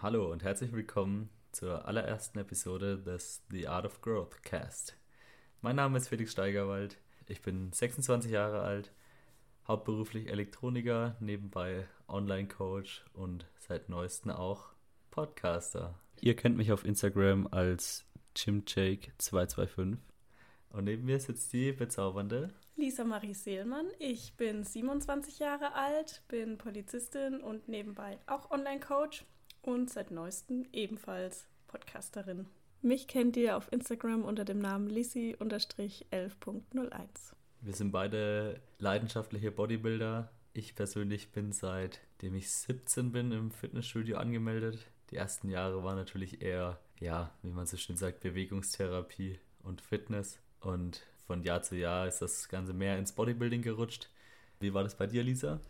Hallo und herzlich willkommen zur allerersten Episode des The Art of Growth Cast. Mein Name ist Felix Steigerwald, ich bin 26 Jahre alt, hauptberuflich Elektroniker, nebenbei Online-Coach und seit neuestem auch Podcaster. Ihr kennt mich auf Instagram als JimJake225 und neben mir sitzt die bezaubernde Lisa Marie Seelmann. Ich bin 27 Jahre alt, bin Polizistin und nebenbei auch Online-Coach und seit neuestem ebenfalls Podcasterin. Mich kennt ihr auf Instagram unter dem Namen Lissi-11.01. Wir sind beide leidenschaftliche Bodybuilder. Ich persönlich bin seitdem ich 17 bin im Fitnessstudio angemeldet. Die ersten Jahre waren natürlich eher, ja, wie man so schön sagt, Bewegungstherapie und Fitness. Und von Jahr zu Jahr ist das Ganze mehr ins Bodybuilding gerutscht. Wie war das bei dir, Lisa?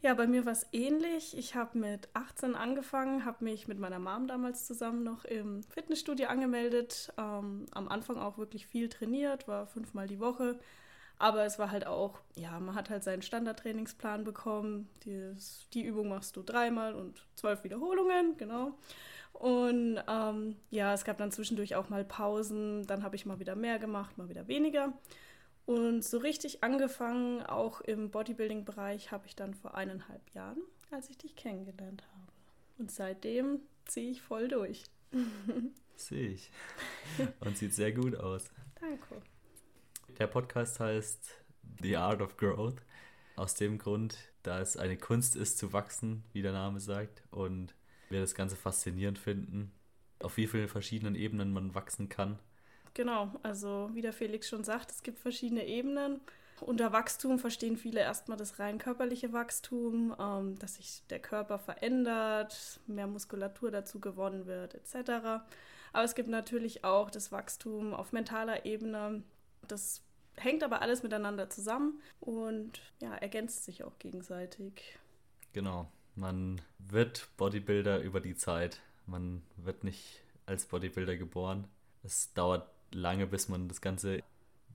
Ja, bei mir war es ähnlich. Ich habe mit 18 angefangen, habe mich mit meiner Mom damals zusammen noch im Fitnessstudio angemeldet. Ähm, am Anfang auch wirklich viel trainiert, war fünfmal die Woche. Aber es war halt auch, ja, man hat halt seinen Standardtrainingsplan bekommen. Die, die Übung machst du dreimal und zwölf Wiederholungen, genau. Und ähm, ja, es gab dann zwischendurch auch mal Pausen. Dann habe ich mal wieder mehr gemacht, mal wieder weniger. Und so richtig angefangen, auch im Bodybuilding-Bereich, habe ich dann vor eineinhalb Jahren, als ich dich kennengelernt habe. Und seitdem ziehe ich voll durch. Sehe ich. Und sieht sehr gut aus. Danke. Der Podcast heißt The Art of Growth. Aus dem Grund, da es eine Kunst ist zu wachsen, wie der Name sagt, und wir das Ganze faszinierend finden, auf wie vielen verschiedenen Ebenen man wachsen kann Genau, also wie der Felix schon sagt, es gibt verschiedene Ebenen. Unter Wachstum verstehen viele erstmal das rein körperliche Wachstum, ähm, dass sich der Körper verändert, mehr Muskulatur dazu gewonnen wird, etc. Aber es gibt natürlich auch das Wachstum auf mentaler Ebene. Das hängt aber alles miteinander zusammen und ja, ergänzt sich auch gegenseitig. Genau, man wird Bodybuilder über die Zeit. Man wird nicht als Bodybuilder geboren. Es dauert lange, bis man das Ganze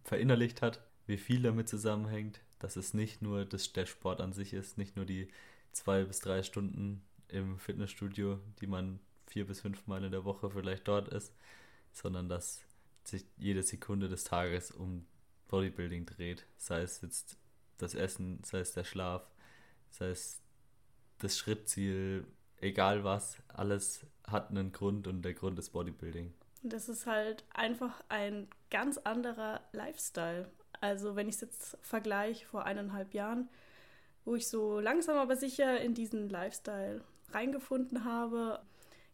verinnerlicht hat, wie viel damit zusammenhängt, dass es nicht nur das, der Sport an sich ist, nicht nur die zwei bis drei Stunden im Fitnessstudio, die man vier bis fünf Mal in der Woche vielleicht dort ist, sondern dass sich jede Sekunde des Tages um Bodybuilding dreht. Sei es jetzt das Essen, sei es der Schlaf, sei es das Schrittziel, egal was, alles hat einen Grund und der Grund ist Bodybuilding. Und das ist halt einfach ein ganz anderer Lifestyle. Also wenn ich es jetzt vergleiche vor eineinhalb Jahren, wo ich so langsam aber sicher in diesen Lifestyle reingefunden habe,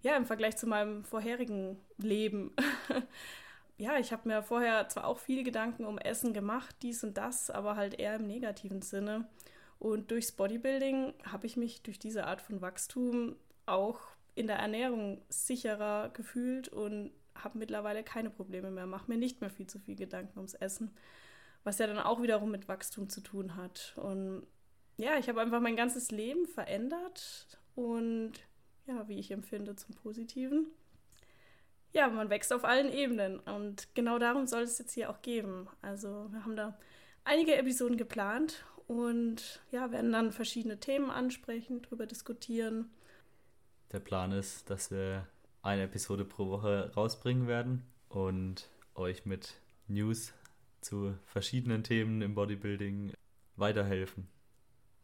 ja, im Vergleich zu meinem vorherigen Leben. ja, ich habe mir vorher zwar auch viele Gedanken um Essen gemacht, dies und das, aber halt eher im negativen Sinne. Und durchs Bodybuilding habe ich mich durch diese Art von Wachstum auch in der Ernährung sicherer gefühlt und habe mittlerweile keine Probleme mehr, mache mir nicht mehr viel zu viel Gedanken ums Essen, was ja dann auch wiederum mit Wachstum zu tun hat. Und ja, ich habe einfach mein ganzes Leben verändert und ja, wie ich empfinde, zum Positiven. Ja, man wächst auf allen Ebenen und genau darum soll es jetzt hier auch geben. Also wir haben da einige Episoden geplant und ja, werden dann verschiedene Themen ansprechen, darüber diskutieren. Der Plan ist, dass wir eine Episode pro Woche rausbringen werden und euch mit News zu verschiedenen Themen im Bodybuilding weiterhelfen.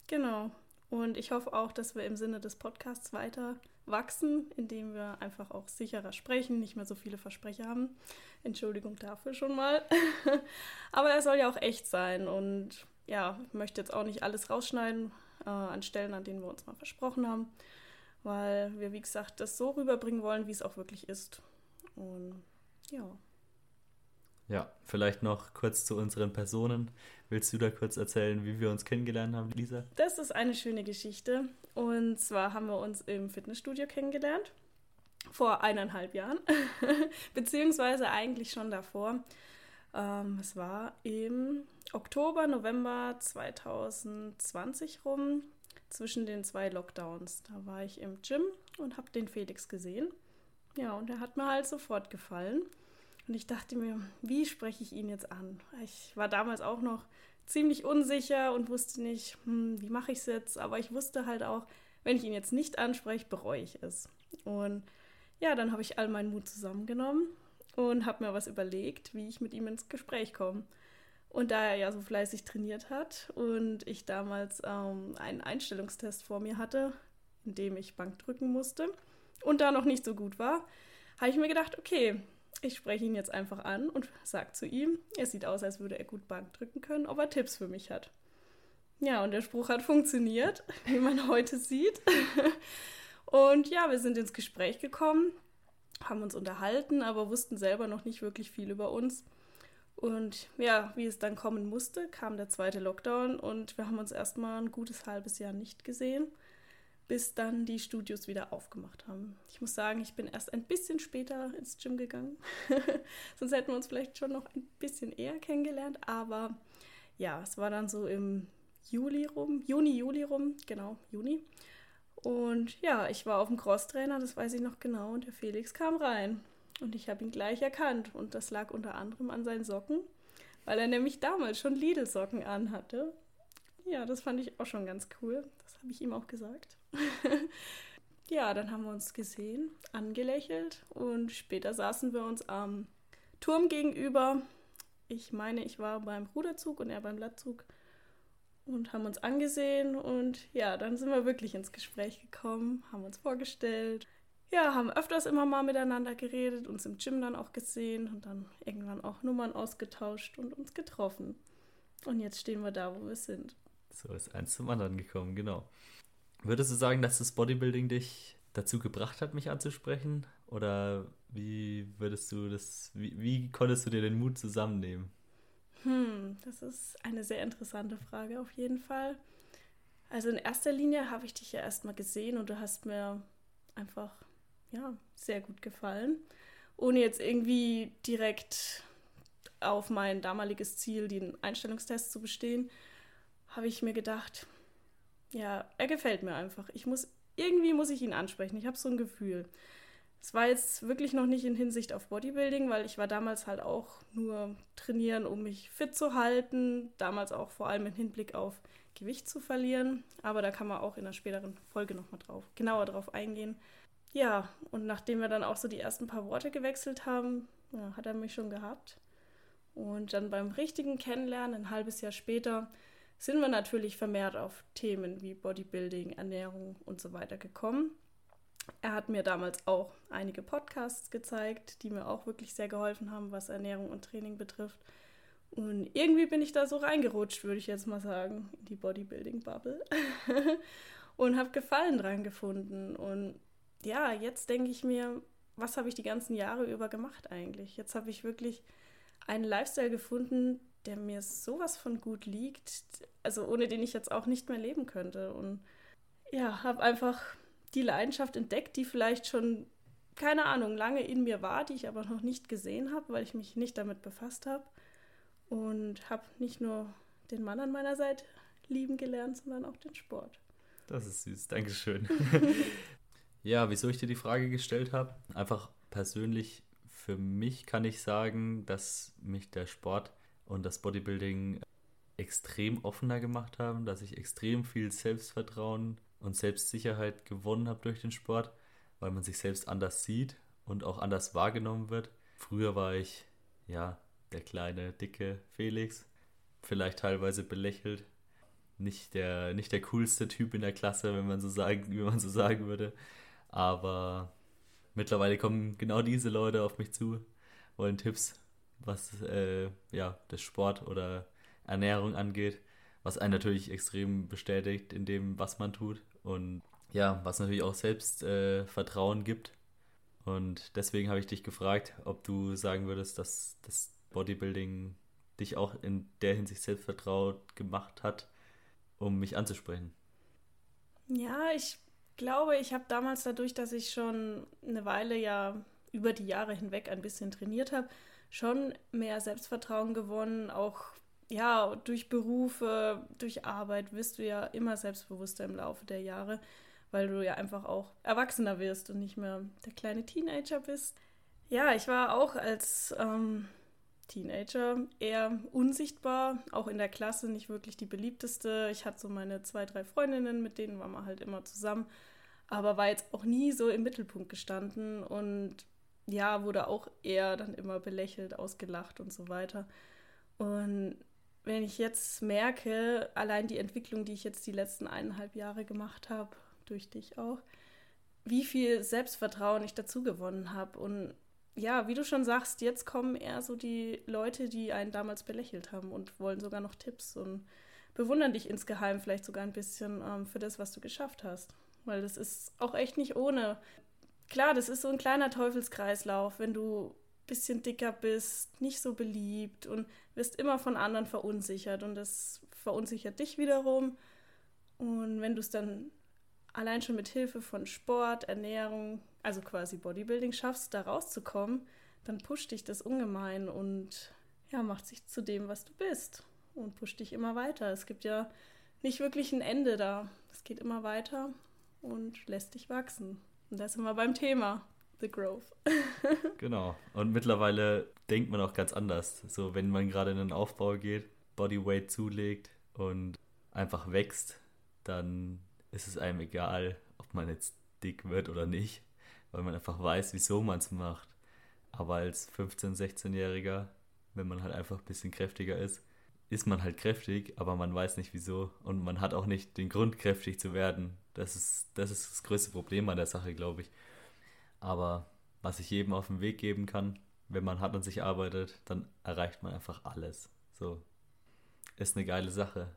Genau. Und ich hoffe auch, dass wir im Sinne des Podcasts weiter wachsen, indem wir einfach auch sicherer sprechen, nicht mehr so viele Versprecher haben. Entschuldigung dafür schon mal. Aber er soll ja auch echt sein. Und ja, ich möchte jetzt auch nicht alles rausschneiden äh, an Stellen, an denen wir uns mal versprochen haben weil wir, wie gesagt, das so rüberbringen wollen, wie es auch wirklich ist. Und ja. Ja, vielleicht noch kurz zu unseren Personen. Willst du da kurz erzählen, wie wir uns kennengelernt haben, Lisa? Das ist eine schöne Geschichte. Und zwar haben wir uns im Fitnessstudio kennengelernt. Vor eineinhalb Jahren. Beziehungsweise eigentlich schon davor. Ähm, es war im Oktober, November 2020 rum zwischen den zwei Lockdowns. Da war ich im Gym und habe den Felix gesehen. Ja, und er hat mir halt sofort gefallen. Und ich dachte mir, wie spreche ich ihn jetzt an? Ich war damals auch noch ziemlich unsicher und wusste nicht, hm, wie mache ich es jetzt. Aber ich wusste halt auch, wenn ich ihn jetzt nicht anspreche, bereue ich es. Und ja, dann habe ich all meinen Mut zusammengenommen und habe mir was überlegt, wie ich mit ihm ins Gespräch komme. Und da er ja so fleißig trainiert hat und ich damals ähm, einen Einstellungstest vor mir hatte, in dem ich Bank drücken musste und da noch nicht so gut war, habe ich mir gedacht, okay, ich spreche ihn jetzt einfach an und sage zu ihm, er sieht aus, als würde er gut Bank drücken können, ob er Tipps für mich hat. Ja, und der Spruch hat funktioniert, wie man heute sieht. Und ja, wir sind ins Gespräch gekommen, haben uns unterhalten, aber wussten selber noch nicht wirklich viel über uns. Und ja, wie es dann kommen musste, kam der zweite Lockdown und wir haben uns erstmal ein gutes halbes Jahr nicht gesehen, bis dann die Studios wieder aufgemacht haben. Ich muss sagen, ich bin erst ein bisschen später ins Gym gegangen. Sonst hätten wir uns vielleicht schon noch ein bisschen eher kennengelernt, aber ja, es war dann so im Juli rum, Juni, Juli rum, genau, Juni. Und ja, ich war auf dem Crosstrainer, das weiß ich noch genau, und der Felix kam rein. Und ich habe ihn gleich erkannt. Und das lag unter anderem an seinen Socken, weil er nämlich damals schon Lidl-Socken anhatte. Ja, das fand ich auch schon ganz cool. Das habe ich ihm auch gesagt. ja, dann haben wir uns gesehen, angelächelt und später saßen wir uns am Turm gegenüber. Ich meine, ich war beim Ruderzug und er beim Lattzug und haben uns angesehen und ja, dann sind wir wirklich ins Gespräch gekommen, haben uns vorgestellt. Ja, haben öfters immer mal miteinander geredet, uns im Gym dann auch gesehen und dann irgendwann auch Nummern ausgetauscht und uns getroffen. Und jetzt stehen wir da, wo wir sind. So ist eins zum anderen gekommen, genau. Würdest du sagen, dass das Bodybuilding dich dazu gebracht hat, mich anzusprechen? Oder wie würdest du das, wie, wie konntest du dir den Mut zusammennehmen? Hm, das ist eine sehr interessante Frage auf jeden Fall. Also in erster Linie habe ich dich ja erstmal gesehen und du hast mir einfach ja sehr gut gefallen, ohne jetzt irgendwie direkt auf mein damaliges Ziel, den Einstellungstest zu bestehen, habe ich mir gedacht, ja, er gefällt mir einfach. Ich muss irgendwie muss ich ihn ansprechen. Ich habe so ein Gefühl. Es war jetzt wirklich noch nicht in Hinsicht auf Bodybuilding, weil ich war damals halt auch nur trainieren, um mich fit zu halten. Damals auch vor allem im Hinblick auf Gewicht zu verlieren. Aber da kann man auch in einer späteren Folge nochmal drauf, genauer drauf eingehen. Ja, und nachdem wir dann auch so die ersten paar Worte gewechselt haben, ja, hat er mich schon gehabt. Und dann beim richtigen Kennenlernen, ein halbes Jahr später, sind wir natürlich vermehrt auf Themen wie Bodybuilding, Ernährung und so weiter gekommen. Er hat mir damals auch einige Podcasts gezeigt, die mir auch wirklich sehr geholfen haben, was Ernährung und Training betrifft. Und irgendwie bin ich da so reingerutscht, würde ich jetzt mal sagen, in die Bodybuilding-Bubble. und habe Gefallen dran gefunden. Und ja, jetzt denke ich mir, was habe ich die ganzen Jahre über gemacht eigentlich? Jetzt habe ich wirklich einen Lifestyle gefunden, der mir sowas von gut liegt, also ohne den ich jetzt auch nicht mehr leben könnte. Und ja, habe einfach die Leidenschaft entdeckt, die vielleicht schon, keine Ahnung, lange in mir war, die ich aber noch nicht gesehen habe, weil ich mich nicht damit befasst habe. Und habe nicht nur den Mann an meiner Seite lieben gelernt, sondern auch den Sport. Das ist süß, Dankeschön. ja, wieso ich dir die Frage gestellt habe? Einfach persönlich, für mich kann ich sagen, dass mich der Sport und das Bodybuilding extrem offener gemacht haben, dass ich extrem viel Selbstvertrauen und Selbstsicherheit gewonnen habe durch den Sport, weil man sich selbst anders sieht und auch anders wahrgenommen wird. Früher war ich, ja, der kleine, dicke Felix, vielleicht teilweise belächelt. Nicht der, nicht der coolste Typ in der Klasse, wenn man so sagen, wie man so sagen würde. Aber mittlerweile kommen genau diese Leute auf mich zu, wollen Tipps, was äh, ja, das Sport oder Ernährung angeht was einen natürlich extrem bestätigt in dem, was man tut und ja, was natürlich auch Selbstvertrauen äh, gibt. Und deswegen habe ich dich gefragt, ob du sagen würdest, dass das Bodybuilding dich auch in der Hinsicht selbstvertraut gemacht hat, um mich anzusprechen. Ja, ich glaube, ich habe damals dadurch, dass ich schon eine Weile ja über die Jahre hinweg ein bisschen trainiert habe, schon mehr Selbstvertrauen gewonnen, auch ja, durch Berufe, durch Arbeit wirst du ja immer selbstbewusster im Laufe der Jahre, weil du ja einfach auch erwachsener wirst und nicht mehr der kleine Teenager bist. Ja, ich war auch als ähm, Teenager eher unsichtbar, auch in der Klasse nicht wirklich die beliebteste. Ich hatte so meine zwei, drei Freundinnen, mit denen war man halt immer zusammen, aber war jetzt auch nie so im Mittelpunkt gestanden und ja, wurde auch eher dann immer belächelt, ausgelacht und so weiter. Und wenn ich jetzt merke, allein die Entwicklung, die ich jetzt die letzten eineinhalb Jahre gemacht habe, durch dich auch, wie viel Selbstvertrauen ich dazu gewonnen habe und ja, wie du schon sagst, jetzt kommen eher so die Leute, die einen damals belächelt haben und wollen sogar noch Tipps und bewundern dich insgeheim vielleicht sogar ein bisschen ähm, für das, was du geschafft hast. Weil das ist auch echt nicht ohne. Klar, das ist so ein kleiner Teufelskreislauf, wenn du ein bisschen dicker bist, nicht so beliebt und wirst immer von anderen verunsichert und das verunsichert dich wiederum. Und wenn du es dann allein schon mit Hilfe von Sport, Ernährung, also quasi Bodybuilding schaffst, da rauszukommen, dann pusht dich das ungemein und ja, macht sich zu dem, was du bist und pusht dich immer weiter. Es gibt ja nicht wirklich ein Ende da. Es geht immer weiter und lässt dich wachsen. Und da sind wir beim Thema. The Growth. genau. Und mittlerweile denkt man auch ganz anders. So, wenn man gerade in den Aufbau geht, Bodyweight zulegt und einfach wächst, dann ist es einem egal, ob man jetzt dick wird oder nicht weil man einfach weiß, wieso man es macht. Aber als 15-, 16-Jähriger, wenn man halt einfach ein bisschen kräftiger ist, ist man halt kräftig, aber man weiß nicht wieso und man hat auch nicht den Grund, kräftig zu werden. Das ist das, ist das größte Problem an der Sache, glaube ich. Aber was ich jedem auf den Weg geben kann, wenn man hart an sich arbeitet, dann erreicht man einfach alles. So. Ist eine geile Sache.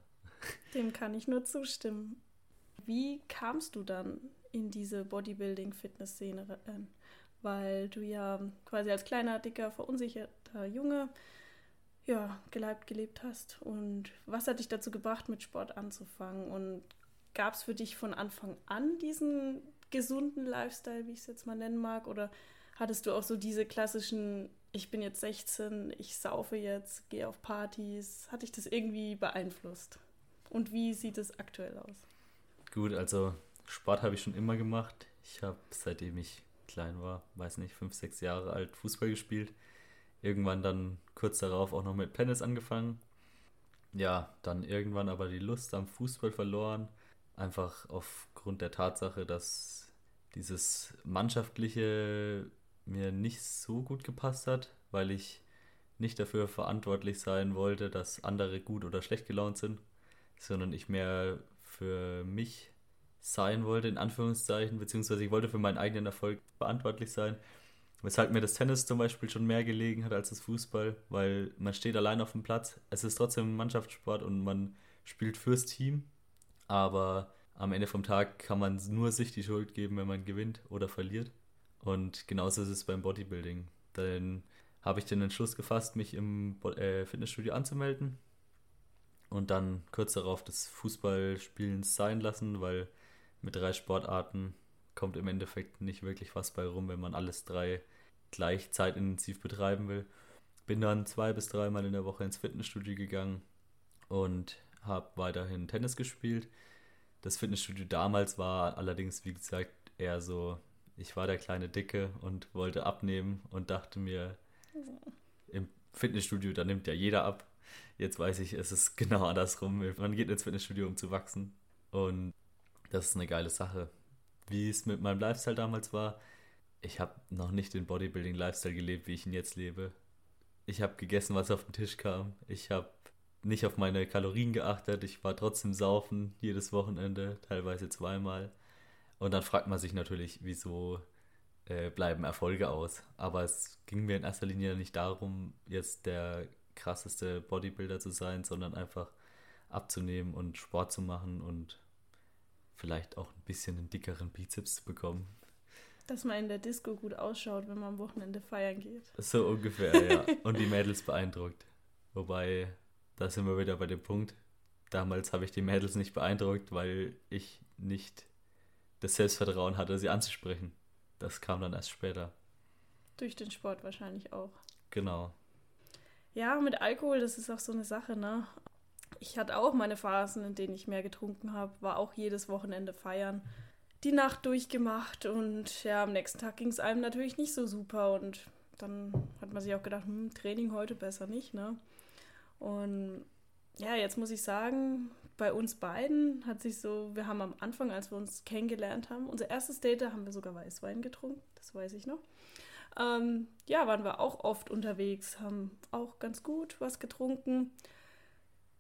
Dem kann ich nur zustimmen. Wie kamst du dann in diese Bodybuilding-Fitness-Szene rein, weil du ja quasi als kleiner, dicker, verunsicherter Junge ja, geleibt gelebt hast. Und was hat dich dazu gebracht, mit Sport anzufangen? Und gab es für dich von Anfang an diesen gesunden Lifestyle, wie ich es jetzt mal nennen mag? Oder hattest du auch so diese klassischen, ich bin jetzt 16, ich saufe jetzt, gehe auf Partys? Hat dich das irgendwie beeinflusst? Und wie sieht es aktuell aus? Gut, also Sport habe ich schon immer gemacht. Ich habe, seitdem ich klein war, weiß nicht, fünf, sechs Jahre alt, Fußball gespielt. Irgendwann dann kurz darauf auch noch mit Tennis angefangen. Ja, dann irgendwann aber die Lust am Fußball verloren. Einfach aufgrund der Tatsache, dass dieses Mannschaftliche mir nicht so gut gepasst hat, weil ich nicht dafür verantwortlich sein wollte, dass andere gut oder schlecht gelaunt sind, sondern ich mehr für mich sein wollte, in Anführungszeichen, beziehungsweise ich wollte für meinen eigenen Erfolg verantwortlich sein. Weshalb mir das Tennis zum Beispiel schon mehr gelegen hat als das Fußball, weil man steht allein auf dem Platz. Es ist trotzdem ein Mannschaftssport und man spielt fürs Team, aber am Ende vom Tag kann man nur sich die Schuld geben, wenn man gewinnt oder verliert. Und genauso ist es beim Bodybuilding. Dann habe ich den Entschluss gefasst, mich im äh, Fitnessstudio anzumelden und dann kurz darauf das Fußballspielen sein lassen, weil mit drei Sportarten kommt im Endeffekt nicht wirklich was bei rum, wenn man alles drei gleich zeitintensiv betreiben will. Bin dann zwei bis dreimal in der Woche ins Fitnessstudio gegangen und habe weiterhin Tennis gespielt. Das Fitnessstudio damals war allerdings, wie gesagt, eher so, ich war der kleine Dicke und wollte abnehmen und dachte mir, im Fitnessstudio, da nimmt ja jeder ab. Jetzt weiß ich, es ist genau andersrum. Man geht ins Fitnessstudio, um zu wachsen. Und das ist eine geile Sache. Wie es mit meinem Lifestyle damals war, ich habe noch nicht den Bodybuilding-Lifestyle gelebt, wie ich ihn jetzt lebe. Ich habe gegessen, was auf den Tisch kam. Ich habe nicht auf meine Kalorien geachtet. Ich war trotzdem saufen jedes Wochenende, teilweise zweimal. Und dann fragt man sich natürlich, wieso äh, bleiben Erfolge aus. Aber es ging mir in erster Linie nicht darum, jetzt der krasseste Bodybuilder zu sein, sondern einfach abzunehmen und Sport zu machen und vielleicht auch ein bisschen einen dickeren Bizeps zu bekommen. Dass man in der Disco gut ausschaut, wenn man am Wochenende feiern geht. So ungefähr, ja. Und die Mädels beeindruckt. Wobei, da sind wir wieder bei dem Punkt. Damals habe ich die Mädels nicht beeindruckt, weil ich nicht das Selbstvertrauen hatte, sie anzusprechen. Das kam dann erst später. Durch den Sport wahrscheinlich auch. Genau. Ja, mit Alkohol, das ist auch so eine Sache, ne? Ich hatte auch meine Phasen, in denen ich mehr getrunken habe, war auch jedes Wochenende feiern, die Nacht durchgemacht und ja, am nächsten Tag ging es einem natürlich nicht so super und dann hat man sich auch gedacht, hm, Training heute besser nicht, ne? Und ja, jetzt muss ich sagen, bei uns beiden hat sich so, wir haben am Anfang, als wir uns kennengelernt haben, unser erstes Date, da haben wir sogar Weißwein getrunken, das weiß ich noch. Ähm, ja, waren wir auch oft unterwegs, haben auch ganz gut was getrunken.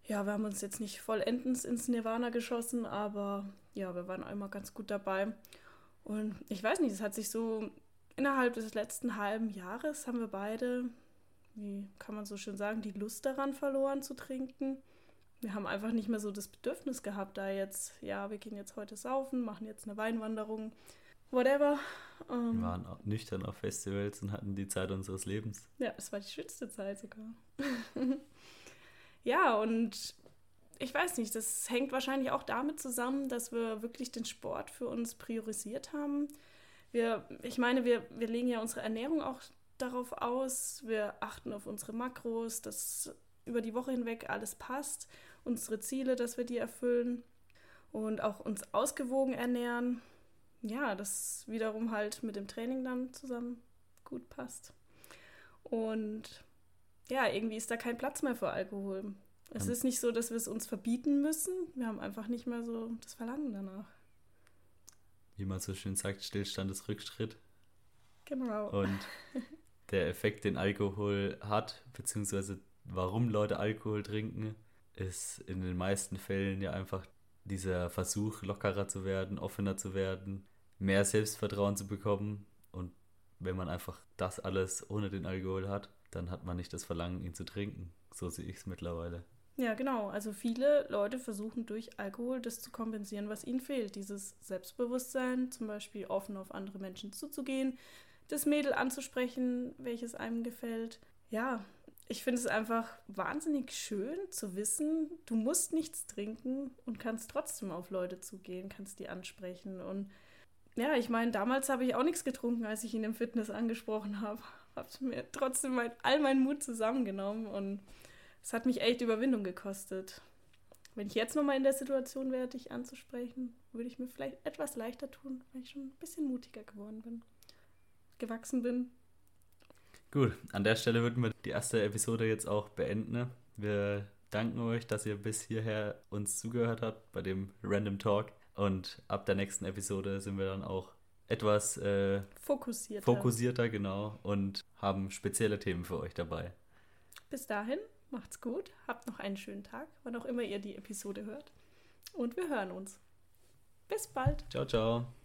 Ja, wir haben uns jetzt nicht vollendens ins Nirvana geschossen, aber ja, wir waren einmal ganz gut dabei. Und ich weiß nicht, es hat sich so innerhalb des letzten halben Jahres haben wir beide, wie kann man so schön sagen, die Lust daran verloren zu trinken wir haben einfach nicht mehr so das Bedürfnis gehabt, da jetzt, ja, wir gehen jetzt heute saufen, machen jetzt eine Weinwanderung, whatever. Ähm, wir waren auch nüchtern auf Festivals und hatten die Zeit unseres Lebens. Ja, es war die schönste Zeit sogar. ja, und ich weiß nicht, das hängt wahrscheinlich auch damit zusammen, dass wir wirklich den Sport für uns priorisiert haben. Wir, ich meine, wir, wir legen ja unsere Ernährung auch darauf aus, wir achten auf unsere Makros, dass über die Woche hinweg alles passt unsere Ziele, dass wir die erfüllen und auch uns ausgewogen ernähren. Ja, das wiederum halt mit dem Training dann zusammen gut passt. Und ja, irgendwie ist da kein Platz mehr für Alkohol. Es ist nicht so, dass wir es uns verbieten müssen. Wir haben einfach nicht mehr so das Verlangen danach. Wie man so schön sagt, Stillstand ist Rückschritt. Genau. Und der Effekt, den Alkohol hat, beziehungsweise warum Leute Alkohol trinken, ist in den meisten Fällen ja einfach dieser Versuch, lockerer zu werden, offener zu werden, mehr Selbstvertrauen zu bekommen. Und wenn man einfach das alles ohne den Alkohol hat, dann hat man nicht das Verlangen, ihn zu trinken. So sehe ich es mittlerweile. Ja, genau. Also viele Leute versuchen durch Alkohol das zu kompensieren, was ihnen fehlt. Dieses Selbstbewusstsein, zum Beispiel offen auf andere Menschen zuzugehen, das Mädel anzusprechen, welches einem gefällt. Ja, ich finde es einfach wahnsinnig schön zu wissen, du musst nichts trinken und kannst trotzdem auf Leute zugehen, kannst die ansprechen. Und ja, ich meine, damals habe ich auch nichts getrunken, als ich ihn im Fitness angesprochen habe. Habe mir trotzdem mein, all meinen Mut zusammengenommen und es hat mich echt Überwindung gekostet. Wenn ich jetzt nochmal in der Situation wäre, dich anzusprechen, würde ich mir vielleicht etwas leichter tun, weil ich schon ein bisschen mutiger geworden bin, gewachsen bin Gut, an der Stelle würden wir die erste Episode jetzt auch beenden. Wir danken euch, dass ihr bis hierher uns zugehört habt bei dem Random Talk. Und ab der nächsten Episode sind wir dann auch etwas äh, fokussierter. fokussierter, genau, und haben spezielle Themen für euch dabei. Bis dahin, macht's gut, habt noch einen schönen Tag, wann auch immer ihr die Episode hört. Und wir hören uns. Bis bald. Ciao, ciao.